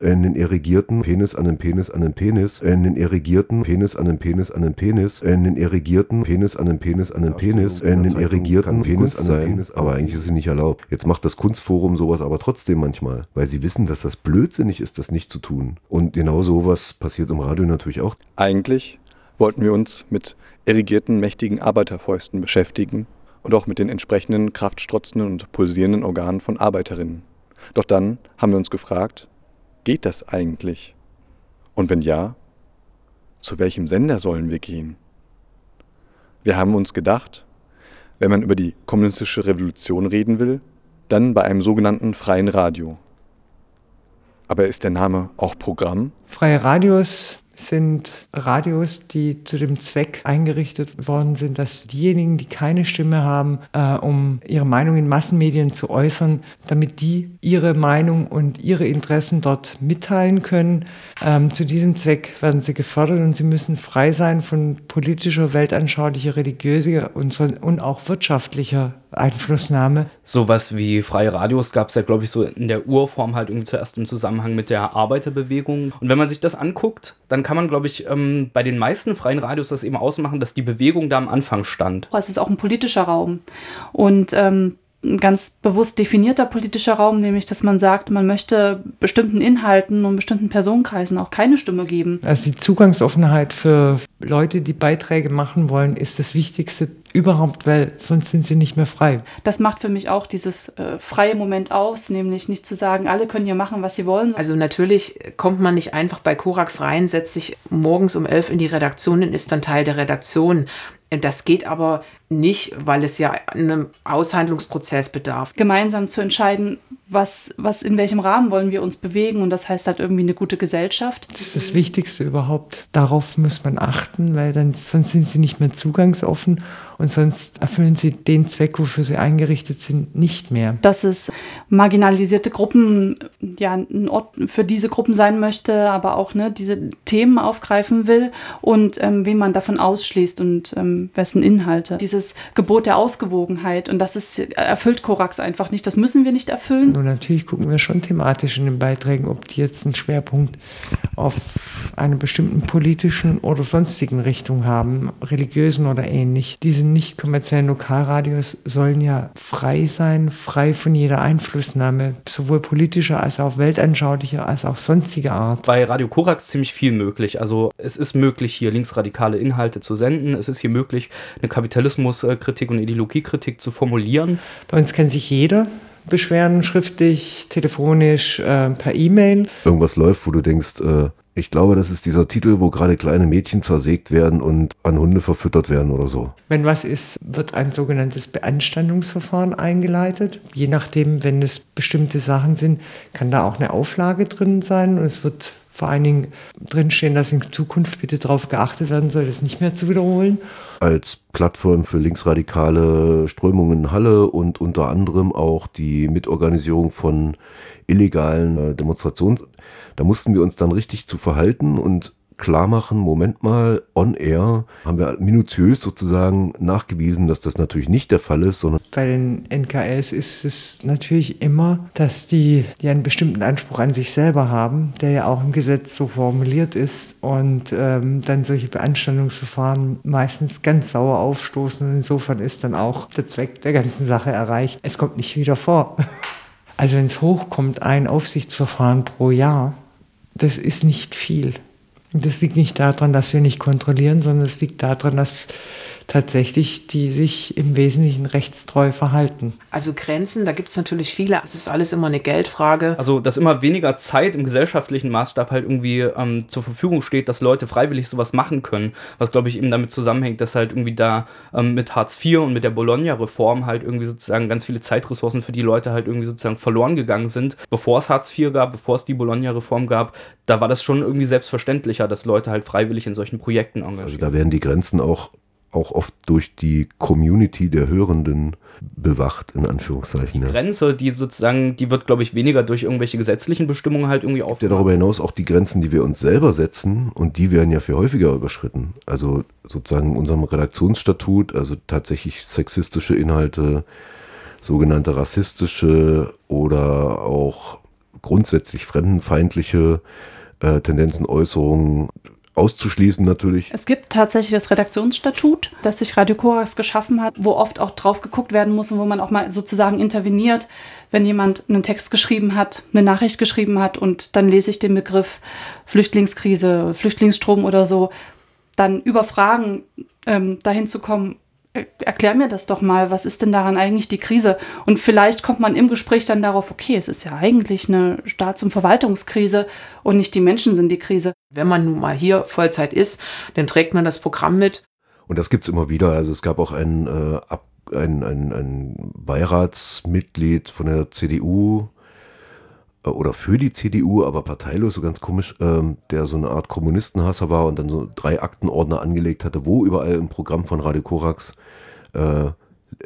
einen irrigierten Penis an den Penis an den Penis, einen irrigierten Penis an den Penis an den Penis, einen irrigierten Penis an den Penis an den Penis, einen irrigierten Penis an den Penis, aber eigentlich ist sie nicht erlaubt. Jetzt macht das Kunstforum sowas aber trotzdem manchmal, weil sie wissen, dass das blödsinnig ist, das nicht zu tun. Und genau sowas passiert im Radio natürlich auch. Eigentlich wollten wir uns mit irrigierten, mächtigen Arbeiterfäusten beschäftigen und auch mit den entsprechenden kraftstrotzenden und pulsierenden Organen von Arbeiterinnen. Doch dann haben wir uns gefragt, Geht das eigentlich? Und wenn ja, zu welchem Sender sollen wir gehen? Wir haben uns gedacht, wenn man über die kommunistische Revolution reden will, dann bei einem sogenannten freien Radio. Aber ist der Name auch Programm? Freie Radios sind Radios, die zu dem Zweck eingerichtet worden sind, dass diejenigen, die keine Stimme haben, äh, um ihre Meinung in Massenmedien zu äußern, damit die ihre Meinung und ihre Interessen dort mitteilen können. Ähm, zu diesem Zweck werden sie gefördert und sie müssen frei sein von politischer, weltanschaulicher, religiöser und, so, und auch wirtschaftlicher Einflussnahme. Sowas wie freie Radios gab es ja, glaube ich, so in der Urform halt irgendwie zuerst im Zusammenhang mit der Arbeiterbewegung. Und wenn man sich das anguckt, dann kann man, glaube ich, ähm, bei den meisten freien Radios das eben ausmachen, dass die Bewegung da am Anfang stand. Es ist auch ein politischer Raum. Und ähm, ein ganz bewusst definierter politischer Raum, nämlich dass man sagt, man möchte bestimmten Inhalten und bestimmten Personenkreisen auch keine Stimme geben. Also die Zugangsoffenheit für Leute, die Beiträge machen wollen, ist das Wichtigste überhaupt, weil sonst sind sie nicht mehr frei. Das macht für mich auch dieses äh, freie Moment aus, nämlich nicht zu sagen, alle können hier machen, was sie wollen. Also natürlich kommt man nicht einfach bei Korax rein, setzt sich morgens um elf in die Redaktion und ist dann Teil der Redaktion. Das geht aber nicht, weil es ja einem Aushandlungsprozess bedarf. Gemeinsam zu entscheiden, was, was in welchem Rahmen wollen wir uns bewegen und das heißt halt irgendwie eine gute Gesellschaft. Das ist das Wichtigste überhaupt. Darauf muss man achten, weil dann sonst sind sie nicht mehr zugangsoffen und sonst erfüllen sie den Zweck, wofür sie eingerichtet sind, nicht mehr. Dass es marginalisierte Gruppen, ja, ein Ort für diese Gruppen sein möchte, aber auch ne, diese Themen aufgreifen will und ähm, wen man davon ausschließt und ähm, wessen Inhalte. Dieses Gebot der Ausgewogenheit und das ist, erfüllt Korax einfach nicht. Das müssen wir nicht erfüllen. Und natürlich gucken wir schon thematisch in den Beiträgen, ob die jetzt einen Schwerpunkt auf einer bestimmten politischen oder sonstigen Richtung haben, religiösen oder ähnlich. Diese nicht kommerziellen Lokalradios sollen ja frei sein, frei von jeder Einflussnahme, sowohl politischer als auch weltanschaulicher als auch sonstiger Art. Bei Radio Korax ziemlich viel möglich. Also es ist möglich, hier linksradikale Inhalte zu senden. Es ist hier möglich, eine Kapitalismuskritik und Ideologiekritik zu formulieren. Bei uns kennt sich jeder beschweren, schriftlich, telefonisch, äh, per E-Mail. Irgendwas läuft, wo du denkst, äh, ich glaube, das ist dieser Titel, wo gerade kleine Mädchen zersägt werden und an Hunde verfüttert werden oder so. Wenn was ist, wird ein sogenanntes Beanstandungsverfahren eingeleitet. Je nachdem, wenn es bestimmte Sachen sind, kann da auch eine Auflage drin sein und es wird vor allen Dingen drinstehen, dass in Zukunft bitte darauf geachtet werden soll, das nicht mehr zu wiederholen. Als Plattform für linksradikale Strömungen in Halle und unter anderem auch die Mitorganisierung von illegalen äh, Demonstrationen da mussten wir uns dann richtig zu verhalten und klar machen, Moment mal, on air haben wir minutiös sozusagen nachgewiesen, dass das natürlich nicht der Fall ist, sondern bei den NKS ist es natürlich immer, dass die, die einen bestimmten Anspruch an sich selber haben, der ja auch im Gesetz so formuliert ist und ähm, dann solche Beanstandungsverfahren meistens ganz sauer aufstoßen und insofern ist dann auch der Zweck der ganzen Sache erreicht. Es kommt nicht wieder vor. Also wenn es hochkommt, ein Aufsichtsverfahren pro Jahr, das ist nicht viel. Das liegt nicht daran, dass wir nicht kontrollieren, sondern es liegt daran, dass tatsächlich die sich im Wesentlichen rechtstreu verhalten. Also Grenzen, da gibt es natürlich viele. Es ist alles immer eine Geldfrage. Also, dass immer weniger Zeit im gesellschaftlichen Maßstab halt irgendwie ähm, zur Verfügung steht, dass Leute freiwillig sowas machen können. Was, glaube ich, eben damit zusammenhängt, dass halt irgendwie da ähm, mit Hartz IV und mit der Bologna-Reform halt irgendwie sozusagen ganz viele Zeitressourcen für die Leute halt irgendwie sozusagen verloren gegangen sind. Bevor es Hartz IV gab, bevor es die Bologna-Reform gab, da war das schon irgendwie selbstverständlicher, dass Leute halt freiwillig in solchen Projekten engagieren. Also da werden die Grenzen auch auch oft durch die Community der Hörenden bewacht, in Anführungszeichen. Die ja. Grenze, die sozusagen, die wird, glaube ich, weniger durch irgendwelche gesetzlichen Bestimmungen halt irgendwie auf. Ja, darüber hinaus auch die Grenzen, die wir uns selber setzen und die werden ja viel häufiger überschritten. Also sozusagen in unserem Redaktionsstatut, also tatsächlich sexistische Inhalte, sogenannte rassistische oder auch grundsätzlich fremdenfeindliche äh, Tendenzen, Äußerungen auszuschließen natürlich. Es gibt tatsächlich das Redaktionsstatut, das sich Radio Korax geschaffen hat, wo oft auch drauf geguckt werden muss und wo man auch mal sozusagen interveniert, wenn jemand einen Text geschrieben hat, eine Nachricht geschrieben hat und dann lese ich den Begriff Flüchtlingskrise, Flüchtlingsstrom oder so, dann über Fragen ähm, dahin zu kommen, erklär mir das doch mal, was ist denn daran eigentlich die Krise? Und vielleicht kommt man im Gespräch dann darauf, okay, es ist ja eigentlich eine Staats- und Verwaltungskrise und nicht die Menschen sind die Krise. Wenn man nun mal hier Vollzeit ist, dann trägt man das Programm mit. Und das gibt es immer wieder. Also es gab auch ein, äh, ein, ein, ein Beiratsmitglied von der CDU, äh, oder für die CDU, aber parteilos, so ganz komisch, ähm, der so eine Art Kommunistenhasser war und dann so drei Aktenordner angelegt hatte, wo überall im Programm von Radio Korax äh,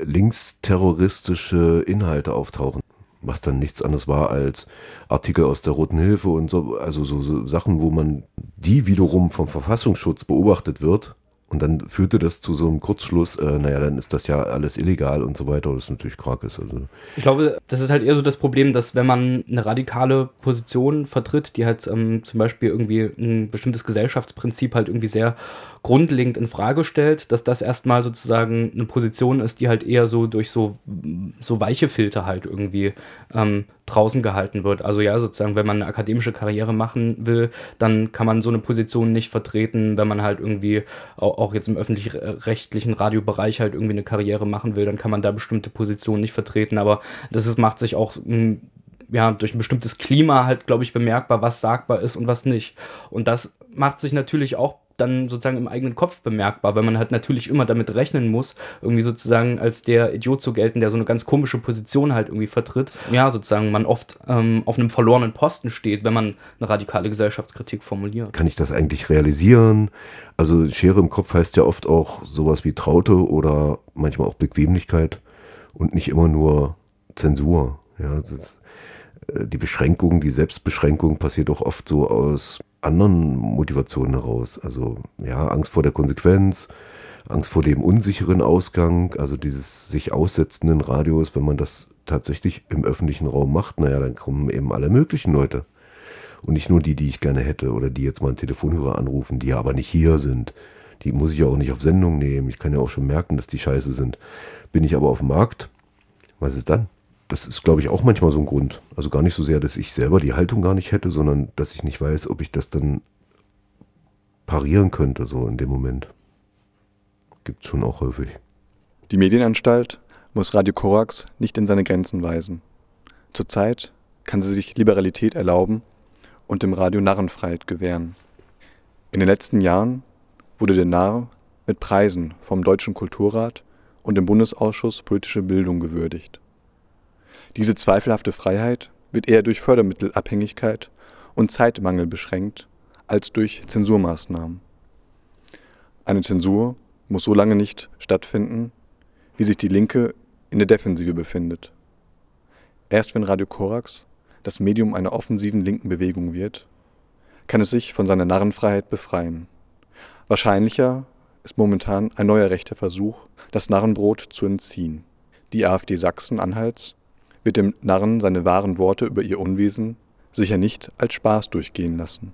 linksterroristische Inhalte auftauchen. Was dann nichts anderes war als Artikel aus der Roten Hilfe und so, also so, so Sachen, wo man die wiederum vom Verfassungsschutz beobachtet wird und dann führte das zu so einem Kurzschluss, äh, naja, dann ist das ja alles illegal und so weiter, was natürlich Quark ist. Also. Ich glaube, das ist halt eher so das Problem, dass wenn man eine radikale Position vertritt, die halt ähm, zum Beispiel irgendwie ein bestimmtes Gesellschaftsprinzip halt irgendwie sehr grundlegend in Frage stellt, dass das erstmal sozusagen eine Position ist, die halt eher so durch so, so weiche Filter halt irgendwie ähm, draußen gehalten wird. Also ja, sozusagen, wenn man eine akademische Karriere machen will, dann kann man so eine Position nicht vertreten. Wenn man halt irgendwie auch, jetzt im öffentlich-rechtlichen Radiobereich halt irgendwie eine Karriere machen will, dann kann man da bestimmte Positionen nicht vertreten. Aber das ist, macht sich auch hm, ja, durch ein bestimmtes Klima halt, glaube ich, bemerkbar, was sagbar ist und was nicht. Und das macht sich natürlich auch dann sozusagen im eigenen Kopf bemerkbar, weil man halt natürlich immer damit rechnen muss, irgendwie sozusagen als der Idiot zu gelten, der so eine ganz komische Position halt irgendwie vertritt. Ja, sozusagen man oft ähm, auf einem verlorenen Posten steht, wenn man eine radikale Gesellschaftskritik formuliert. Kann ich das eigentlich realisieren? Also Schere im Kopf heißt ja oft auch sowas wie Traute oder manchmal auch Bequemlichkeit und nicht immer nur Zensur. Ja, ist, äh, die Beschränkung, die Selbstbeschränkung passiert auch oft so aus anderen Motivationen heraus. Also ja, Angst vor der Konsequenz, Angst vor dem unsicheren Ausgang, also dieses sich aussetzenden Radios, wenn man das tatsächlich im öffentlichen Raum macht, naja, dann kommen eben alle möglichen Leute. Und nicht nur die, die ich gerne hätte oder die jetzt mal einen Telefonhörer anrufen, die ja aber nicht hier sind. Die muss ich ja auch nicht auf Sendung nehmen. Ich kann ja auch schon merken, dass die scheiße sind. Bin ich aber auf dem Markt, was ist dann? Das ist, glaube ich, auch manchmal so ein Grund. Also gar nicht so sehr, dass ich selber die Haltung gar nicht hätte, sondern dass ich nicht weiß, ob ich das dann parieren könnte, so in dem Moment. Gibt es schon auch häufig. Die Medienanstalt muss Radio Korax nicht in seine Grenzen weisen. Zurzeit kann sie sich Liberalität erlauben und dem Radio Narrenfreiheit gewähren. In den letzten Jahren wurde der Narr mit Preisen vom Deutschen Kulturrat und dem Bundesausschuss Politische Bildung gewürdigt. Diese zweifelhafte Freiheit wird eher durch Fördermittelabhängigkeit und Zeitmangel beschränkt als durch Zensurmaßnahmen. Eine Zensur muss so lange nicht stattfinden, wie sich die Linke in der Defensive befindet. Erst wenn Radio Korax das Medium einer offensiven linken Bewegung wird, kann es sich von seiner Narrenfreiheit befreien. Wahrscheinlicher ist momentan ein neuer rechter Versuch, das Narrenbrot zu entziehen. Die AfD Sachsen-Anhalts wird dem Narren seine wahren Worte über ihr Unwesen sicher nicht als Spaß durchgehen lassen